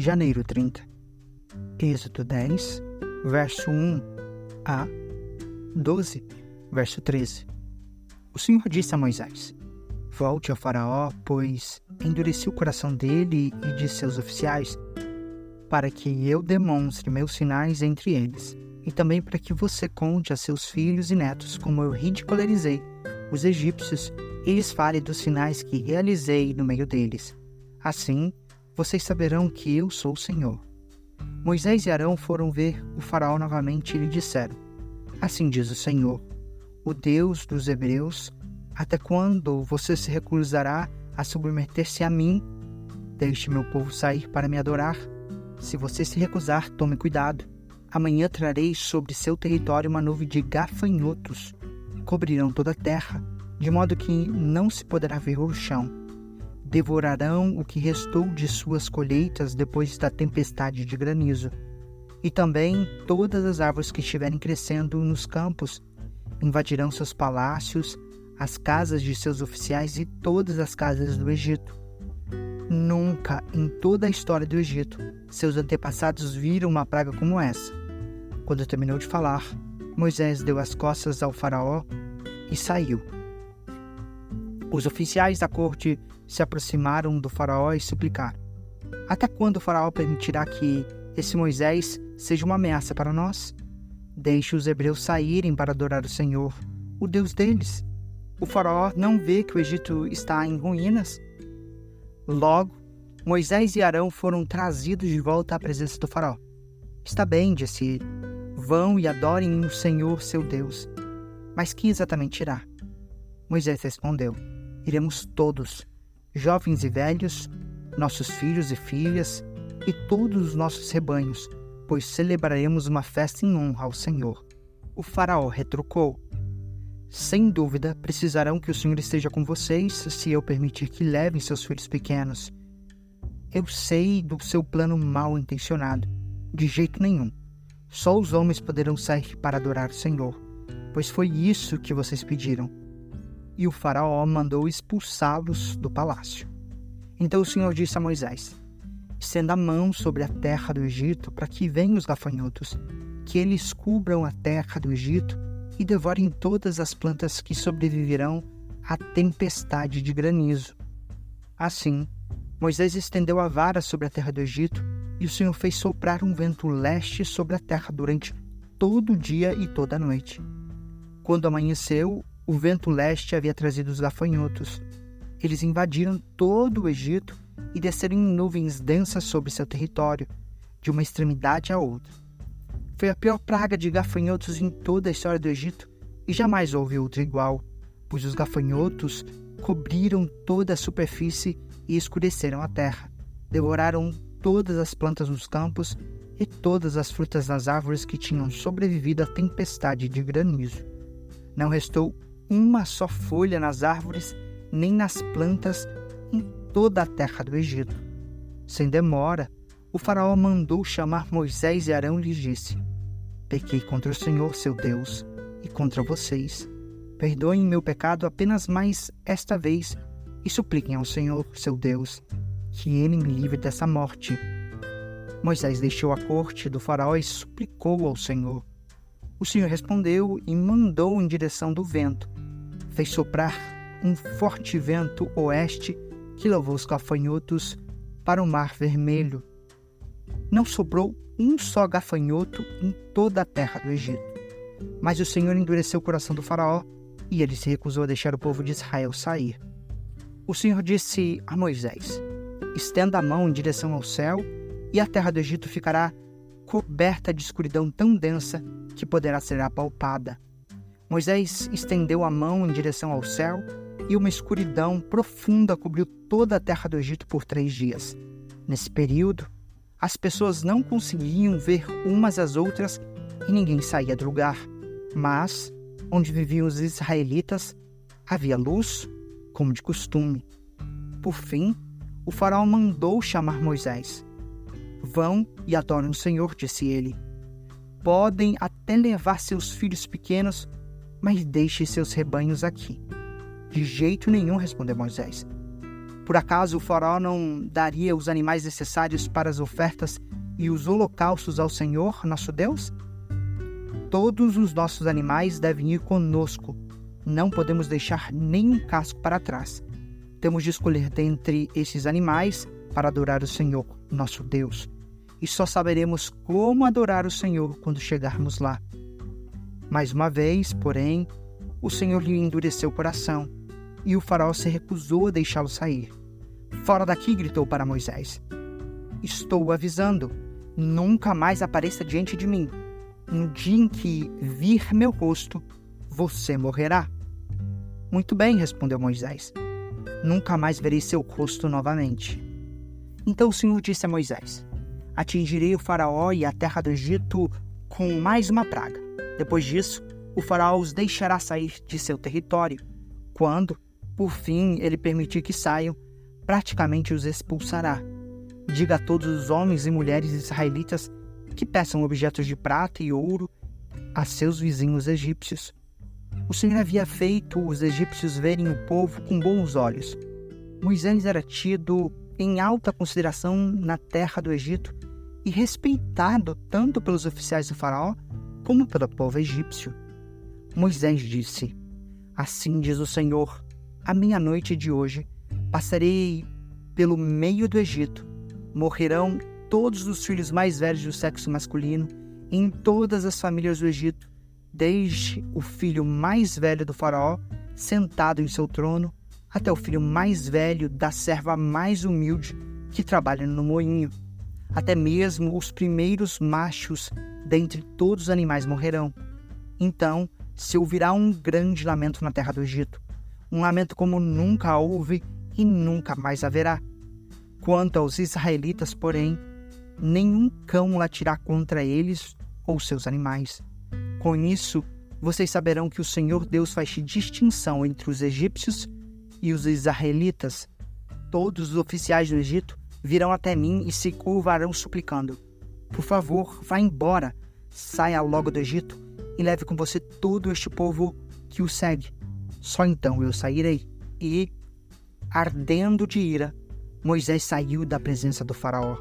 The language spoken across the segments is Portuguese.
janeiro 30. Êxodo 10, verso 1 a 12, verso 13. O Senhor disse a Moisés: Volte ao Faraó, pois endureci o coração dele e de seus oficiais, para que eu demonstre meus sinais entre eles, e também para que você conte a seus filhos e netos como eu ridicularizei os egípcios e lhes fale dos sinais que realizei no meio deles. Assim, vocês saberão que eu sou o Senhor. Moisés e Arão foram ver o Faraó novamente e lhe disseram: Assim diz o Senhor, o Deus dos Hebreus, até quando você se recusará a submeter-se a mim? Deixe meu povo sair para me adorar. Se você se recusar, tome cuidado. Amanhã trarei sobre seu território uma nuvem de gafanhotos. Cobrirão toda a terra, de modo que não se poderá ver o chão. Devorarão o que restou de suas colheitas depois da tempestade de granizo. E também todas as árvores que estiverem crescendo nos campos invadirão seus palácios, as casas de seus oficiais e todas as casas do Egito. Nunca em toda a história do Egito seus antepassados viram uma praga como essa. Quando terminou de falar, Moisés deu as costas ao Faraó e saiu. Os oficiais da corte se aproximaram do Faraó e suplicaram: Até quando o Faraó permitirá que esse Moisés seja uma ameaça para nós? Deixe os hebreus saírem para adorar o Senhor, o Deus deles. O Faraó não vê que o Egito está em ruínas? Logo, Moisés e Arão foram trazidos de volta à presença do Faraó. Está bem, disse ele. Vão e adorem o Senhor seu Deus. Mas quem exatamente irá? Moisés respondeu: Iremos todos, jovens e velhos, nossos filhos e filhas, e todos os nossos rebanhos, pois celebraremos uma festa em honra ao Senhor. O Faraó retrucou: Sem dúvida, precisarão que o Senhor esteja com vocês se eu permitir que levem seus filhos pequenos. Eu sei do seu plano mal intencionado. De jeito nenhum. Só os homens poderão sair para adorar o Senhor, pois foi isso que vocês pediram e o Faraó mandou expulsá-los do palácio. Então o Senhor disse a Moisés: Estenda a mão sobre a terra do Egito para que venham os gafanhotos, que eles cubram a terra do Egito e devorem todas as plantas que sobreviverão à tempestade de granizo. Assim, Moisés estendeu a vara sobre a terra do Egito e o Senhor fez soprar um vento leste sobre a terra durante todo o dia e toda a noite. Quando amanheceu, o vento leste havia trazido os gafanhotos. Eles invadiram todo o Egito e desceram em nuvens densas sobre seu território, de uma extremidade à outra. Foi a pior praga de gafanhotos em toda a história do Egito e jamais houve outra igual, pois os gafanhotos cobriram toda a superfície e escureceram a terra. Devoraram todas as plantas nos campos e todas as frutas das árvores que tinham sobrevivido à tempestade de granizo. Não restou uma só folha nas árvores, nem nas plantas em toda a terra do Egito. Sem demora, o faraó mandou chamar Moisés e Arão e lhes disse: Pequei contra o Senhor, seu Deus, e contra vocês. Perdoem meu pecado apenas mais esta vez e supliquem ao Senhor, seu Deus, que ele me livre dessa morte. Moisés deixou a corte do faraó e suplicou ao Senhor. O Senhor respondeu e mandou em direção do vento, fez soprar um forte vento oeste que levou os gafanhotos para o Mar Vermelho. Não sobrou um só gafanhoto em toda a terra do Egito. Mas o Senhor endureceu o coração do Faraó e ele se recusou a deixar o povo de Israel sair. O Senhor disse a Moisés: Estenda a mão em direção ao céu e a terra do Egito ficará coberta de escuridão tão densa que poderá ser apalpada. Moisés estendeu a mão em direção ao céu e uma escuridão profunda cobriu toda a terra do Egito por três dias. Nesse período, as pessoas não conseguiam ver umas às outras e ninguém saía do lugar. Mas, onde viviam os israelitas, havia luz, como de costume. Por fim, o faraó mandou chamar Moisés. Vão e adorem o Senhor, disse ele. Podem até levar seus filhos pequenos mas deixe seus rebanhos aqui. De jeito nenhum, respondeu Moisés. Por acaso o faraó não daria os animais necessários para as ofertas e os holocaustos ao Senhor, nosso Deus? Todos os nossos animais devem ir conosco. Não podemos deixar nenhum casco para trás. Temos de escolher dentre esses animais para adorar o Senhor, nosso Deus. E só saberemos como adorar o Senhor quando chegarmos lá. Mais uma vez, porém, o Senhor lhe endureceu o coração e o faraó se recusou a deixá-lo sair. Fora daqui, gritou para Moisés. Estou avisando, nunca mais apareça diante de mim. No dia em que vir meu rosto, você morrerá. Muito bem, respondeu Moisés. Nunca mais verei seu rosto novamente. Então o Senhor disse a Moisés: Atingirei o Faraó e a terra do Egito com mais uma praga. Depois disso, o Faraó os deixará sair de seu território. Quando, por fim, ele permitir que saiam, praticamente os expulsará. Diga a todos os homens e mulheres israelitas que peçam objetos de prata e ouro a seus vizinhos egípcios. O Senhor havia feito os egípcios verem o povo com bons olhos. Moisés era tido em alta consideração na terra do Egito e respeitado tanto pelos oficiais do Faraó como pelo povo egípcio. Moisés disse: Assim diz o Senhor: à meia-noite de hoje Passarei pelo meio do Egito. Morrerão todos os filhos mais velhos do sexo masculino em todas as famílias do Egito, desde o filho mais velho do Faraó, sentado em seu trono, até o filho mais velho da serva mais humilde que trabalha no moinho. Até mesmo os primeiros machos dentre todos os animais morrerão. Então se ouvirá um grande lamento na terra do Egito, um lamento como nunca houve e nunca mais haverá. Quanto aos israelitas, porém, nenhum cão latirá contra eles ou seus animais. Com isso, vocês saberão que o Senhor Deus faz distinção entre os egípcios e os israelitas. Todos os oficiais do Egito virão até mim e se curvarão suplicando: Por favor, vá embora, saia logo do Egito e leve com você todo este povo que o segue. Só então eu sairei e ardendo de ira, Moisés saiu da presença do Faraó.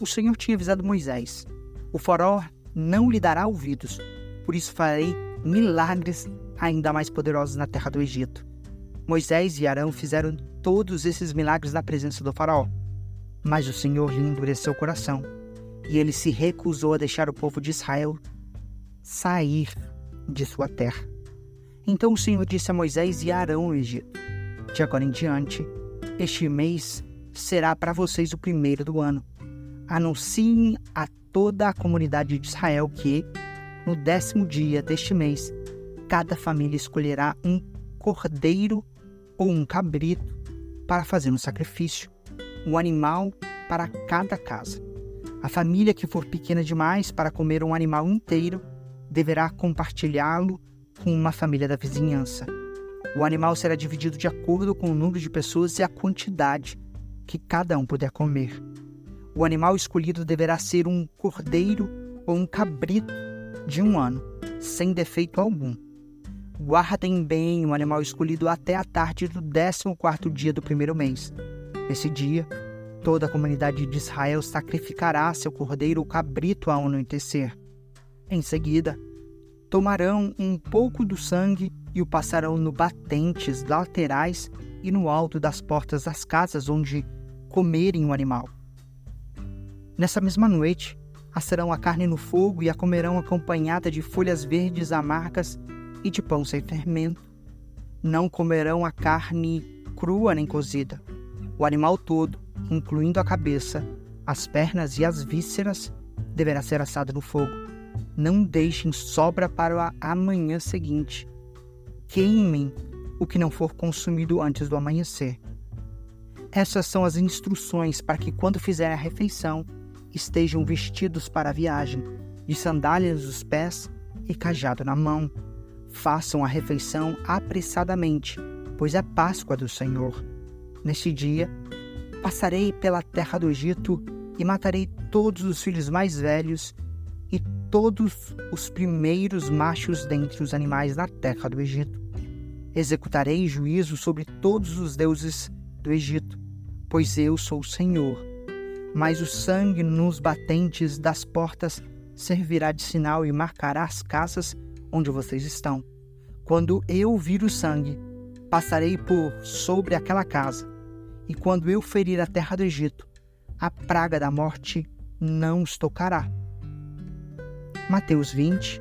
O Senhor tinha avisado Moisés: O Faraó não lhe dará ouvidos, por isso farei milagres ainda mais poderosos na terra do Egito. Moisés e Arão fizeram todos esses milagres na presença do Faraó. Mas o Senhor lhe endureceu o coração, e ele se recusou a deixar o povo de Israel sair de sua terra. Então o Senhor disse a Moisés e a Arão no Egito: de agora em diante, este mês será para vocês o primeiro do ano. Anunciem a toda a comunidade de Israel que, no décimo dia deste mês, cada família escolherá um cordeiro ou um cabrito para fazer um sacrifício, um animal para cada casa. A família que for pequena demais para comer um animal inteiro deverá compartilhá-lo com uma família da vizinhança. O animal será dividido de acordo com o número de pessoas e a quantidade que cada um puder comer. O animal escolhido deverá ser um cordeiro ou um cabrito de um ano, sem defeito algum. Guardem bem o animal escolhido até a tarde do 14 dia do primeiro mês. Nesse dia, toda a comunidade de Israel sacrificará seu cordeiro cabrito ao anoitecer. Em seguida, tomarão um pouco do sangue e o passarão no batentes laterais e no alto das portas das casas onde comerem o animal. Nessa mesma noite, assarão a carne no fogo e a comerão acompanhada de folhas verdes amargas e de pão sem fermento. Não comerão a carne crua nem cozida. O animal todo, incluindo a cabeça, as pernas e as vísceras, deverá ser assado no fogo não deixem sobra para a amanhã seguinte. Queimem o que não for consumido antes do amanhecer. Essas são as instruções para que, quando fizerem a refeição, estejam vestidos para a viagem, de sandálias nos pés e cajado na mão. Façam a refeição apressadamente, pois é Páscoa do Senhor. Neste dia, passarei pela terra do Egito e matarei todos os filhos mais velhos e todos os primeiros machos dentre os animais na terra do Egito. Executarei juízo sobre todos os deuses do Egito, pois eu sou o Senhor. Mas o sangue nos batentes das portas servirá de sinal e marcará as casas onde vocês estão. Quando eu vir o sangue, passarei por sobre aquela casa, e quando eu ferir a terra do Egito, a praga da morte não os tocará. Mateus 20,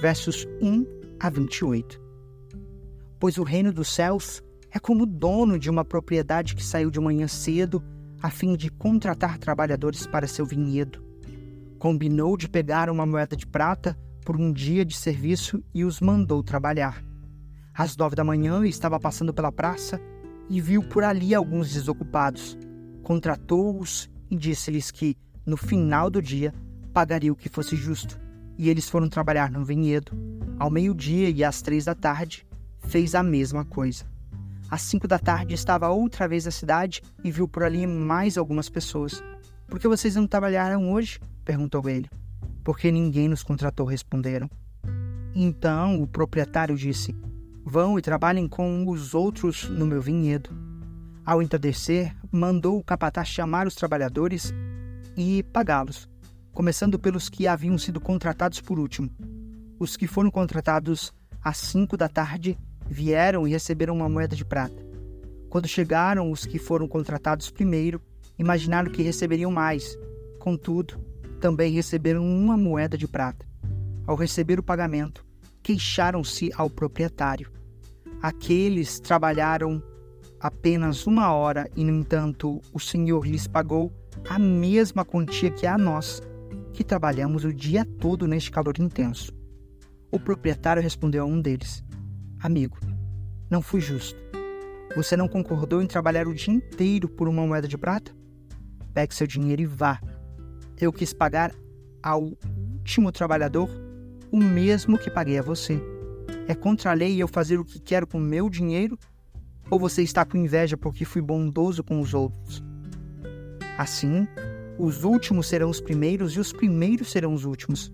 versos 1 a 28. Pois o reino dos céus é como o dono de uma propriedade que saiu de manhã cedo a fim de contratar trabalhadores para seu vinhedo. Combinou de pegar uma moeda de prata por um dia de serviço e os mandou trabalhar. Às nove da manhã estava passando pela praça e viu por ali alguns desocupados. Contratou-os e disse-lhes que, no final do dia, pagaria o que fosse justo. E eles foram trabalhar no vinhedo. Ao meio-dia e às três da tarde, fez a mesma coisa. Às cinco da tarde estava outra vez na cidade e viu por ali mais algumas pessoas. Por que vocês não trabalharam hoje? perguntou ele. Porque ninguém nos contratou, responderam. Então o proprietário disse: Vão e trabalhem com os outros no meu vinhedo. Ao entardecer, mandou o capataz chamar os trabalhadores e pagá-los, começando pelos que haviam sido contratados por último. Os que foram contratados às cinco da tarde vieram e receberam uma moeda de prata. Quando chegaram os que foram contratados primeiro, imaginaram que receberiam mais. Contudo, também receberam uma moeda de prata. Ao receber o pagamento, queixaram-se ao proprietário. Aqueles trabalharam apenas uma hora e, no entanto, o Senhor lhes pagou a mesma quantia que a nós, que trabalhamos o dia todo neste calor intenso. O proprietário respondeu a um deles: Amigo, não fui justo. Você não concordou em trabalhar o dia inteiro por uma moeda de prata? Pegue seu dinheiro e vá. Eu quis pagar ao último trabalhador o mesmo que paguei a você. É contra a lei eu fazer o que quero com meu dinheiro? Ou você está com inveja porque fui bondoso com os outros? Assim, os últimos serão os primeiros e os primeiros serão os últimos.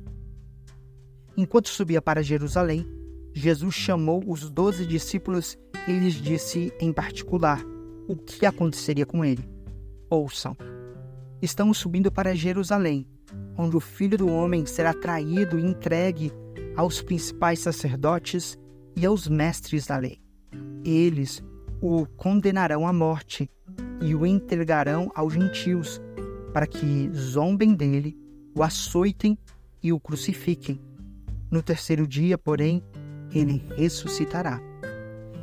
Enquanto subia para Jerusalém, Jesus chamou os doze discípulos e lhes disse em particular o que aconteceria com ele. Ouçam: Estamos subindo para Jerusalém onde o filho do homem será traído e entregue aos principais sacerdotes e aos mestres da lei. Eles o condenarão à morte e o entregarão aos gentios, para que zombem dele, o açoitem e o crucifiquem. No terceiro dia, porém, ele ressuscitará.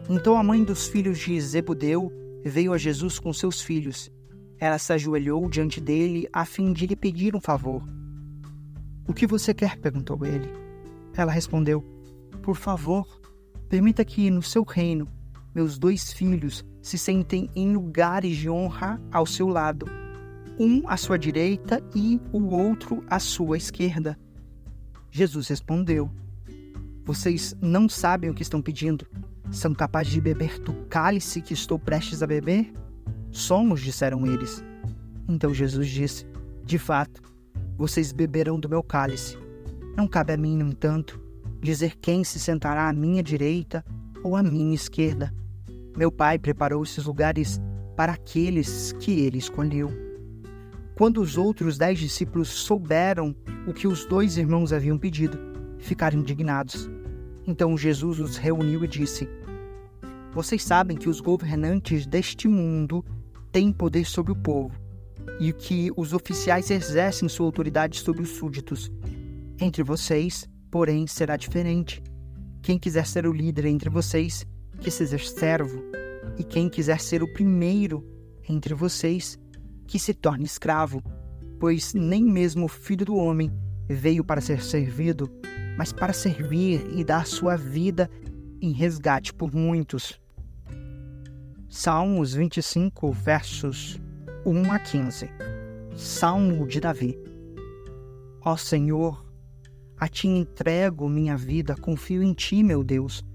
Então a mãe dos filhos de Zebudeu veio a Jesus com seus filhos. Ela se ajoelhou diante dele a fim de lhe pedir um favor. O que você quer? perguntou ele. Ela respondeu: Por favor, permita que no seu reino meus dois filhos se sentem em lugares de honra ao seu lado, um à sua direita e o outro à sua esquerda. Jesus respondeu: Vocês não sabem o que estão pedindo. São capazes de beber do cálice que estou prestes a beber? Somos, disseram eles. Então Jesus disse: De fato, vocês beberão do meu cálice. Não cabe a mim, no entanto, dizer quem se sentará à minha direita ou à minha esquerda. Meu pai preparou esses lugares para aqueles que ele escolheu. Quando os outros dez discípulos souberam o que os dois irmãos haviam pedido, ficaram indignados. Então Jesus os reuniu e disse: Vocês sabem que os governantes deste mundo têm poder sobre o povo e que os oficiais exercem sua autoridade sobre os súditos. Entre vocês, porém, será diferente. Quem quiser ser o líder entre vocês, que seja servo, e quem quiser ser o primeiro entre vocês, que se torne escravo, pois nem mesmo o filho do homem veio para ser servido, mas para servir e dar sua vida em resgate por muitos. Salmos 25, versos 1 a 15 Salmo de Davi Ó Senhor, a ti entrego minha vida, confio em ti, meu Deus.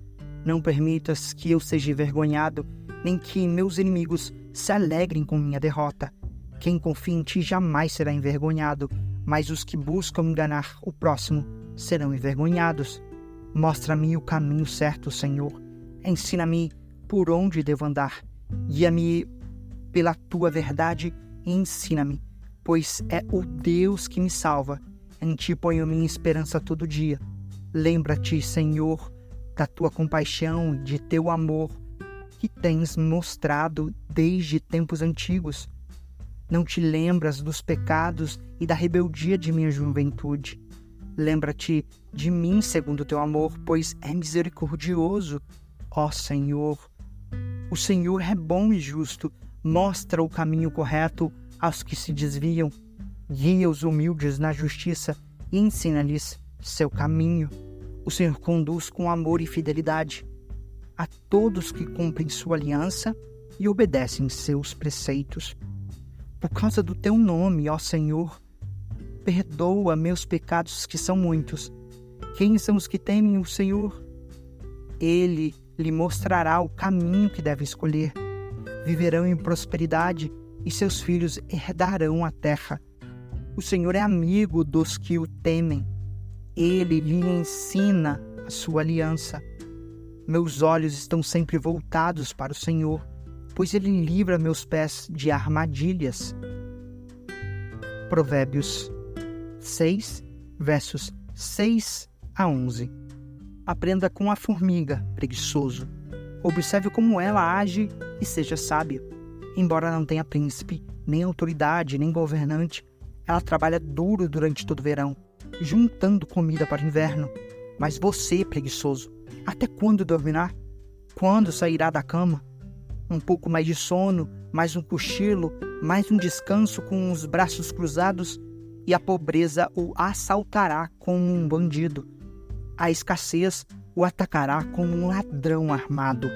Não permitas que eu seja envergonhado, nem que meus inimigos se alegrem com minha derrota. Quem confia em ti jamais será envergonhado, mas os que buscam enganar o próximo serão envergonhados. Mostra-me o caminho certo, Senhor. Ensina-me por onde devo andar. Guia-me pela tua verdade e ensina-me, pois é o Deus que me salva. Em ti ponho minha esperança todo dia. Lembra-te, Senhor, da tua compaixão, de teu amor, que tens mostrado desde tempos antigos. Não te lembras dos pecados e da rebeldia de minha juventude. Lembra-te de mim segundo o teu amor, pois é misericordioso, ó Senhor. O Senhor é bom e justo, mostra o caminho correto aos que se desviam, guia os humildes na justiça e ensina-lhes seu caminho. O Senhor conduz com amor e fidelidade a todos que cumprem sua aliança e obedecem seus preceitos. Por causa do teu nome, ó Senhor, perdoa meus pecados que são muitos. Quem são os que temem o Senhor? Ele lhe mostrará o caminho que deve escolher. Viverão em prosperidade e seus filhos herdarão a terra. O Senhor é amigo dos que o temem. Ele lhe ensina a sua aliança. Meus olhos estão sempre voltados para o Senhor, pois ele livra meus pés de armadilhas. Provérbios 6, versos 6 a 11. Aprenda com a formiga, preguiçoso. Observe como ela age e seja sábio. Embora não tenha príncipe, nem autoridade, nem governante, ela trabalha duro durante todo o verão, juntando comida para o inverno. Mas você, preguiçoso, até quando dormirá? Quando sairá da cama? Um pouco mais de sono, mais um cochilo, mais um descanso com os braços cruzados e a pobreza o assaltará como um bandido. A escassez o atacará como um ladrão armado.